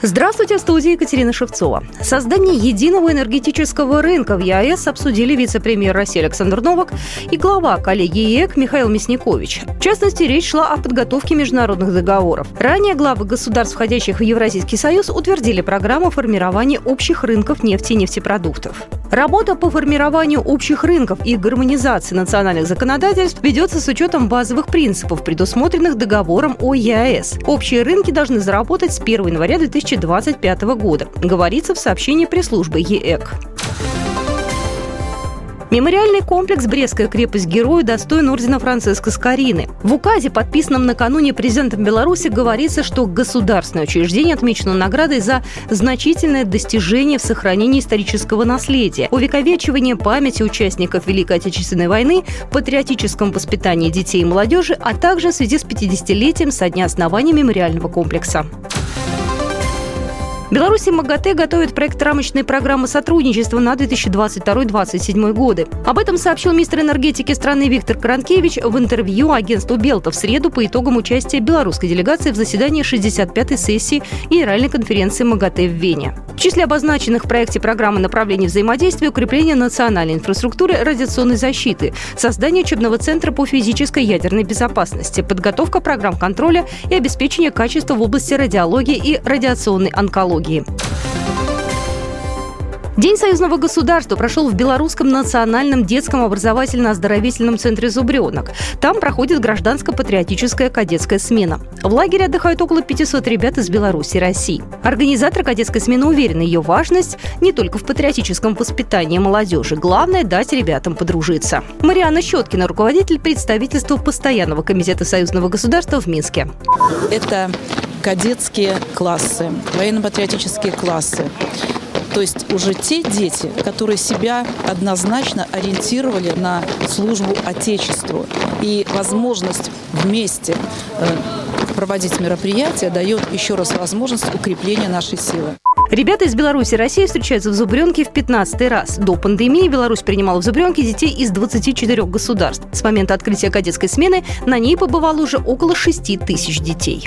Здравствуйте, в студии Екатерина Шевцова. Создание единого энергетического рынка в ЕАЭС обсудили вице-премьер России Александр Новак и глава коллегии ЕЭК Михаил Мясникович. В частности, речь шла о подготовке международных договоров. Ранее главы государств, входящих в Евразийский союз, утвердили программу формирования общих рынков нефти и нефтепродуктов. Работа по формированию общих рынков и гармонизации национальных законодательств ведется с учетом базовых принципов, предусмотренных договором о ЕАЭС. Общие рынки должны заработать с 1 января 2025 года, говорится в сообщении пресс-службы ЕЭК. Мемориальный комплекс «Брестская крепость герою» достоин ордена Франциска Скорины. В указе, подписанном накануне президентом Беларуси, говорится, что государственное учреждение отмечено наградой за значительное достижение в сохранении исторического наследия, увековечивание памяти участников Великой Отечественной войны, патриотическом воспитании детей и молодежи, а также в связи с 50-летием со дня основания мемориального комплекса. Беларусь и МАГАТЭ готовят проект рамочной программы сотрудничества на 2022-2027 годы. Об этом сообщил министр энергетики страны Виктор Каранкевич в интервью агентству Белта в среду по итогам участия белорусской делегации в заседании 65-й сессии Генеральной конференции МАГАТЭ в Вене. В числе обозначенных в проекте программы направлений взаимодействия укрепление национальной инфраструктуры радиационной защиты, создание учебного центра по физической ядерной безопасности, подготовка программ контроля и обеспечение качества в области радиологии и радиационной онкологии экологии. День союзного государства прошел в Белорусском национальном детском образовательно-оздоровительном центре «Зубренок». Там проходит гражданско-патриотическая кадетская смена. В лагере отдыхают около 500 ребят из Беларуси и России. Организаторы кадетской смены уверены, ее важность не только в патриотическом воспитании молодежи. Главное – дать ребятам подружиться. Мариана Щеткина, руководитель представительства Постоянного комитета союзного государства в Минске. Это кадетские классы, военно-патриотические классы. То есть уже те дети, которые себя однозначно ориентировали на службу Отечеству. И возможность вместе э, проводить мероприятия дает еще раз возможность укрепления нашей силы. Ребята из Беларуси и России встречаются в Зубренке в 15 раз. До пандемии Беларусь принимала в Зубренке детей из 24 государств. С момента открытия кадетской смены на ней побывало уже около 6 тысяч детей.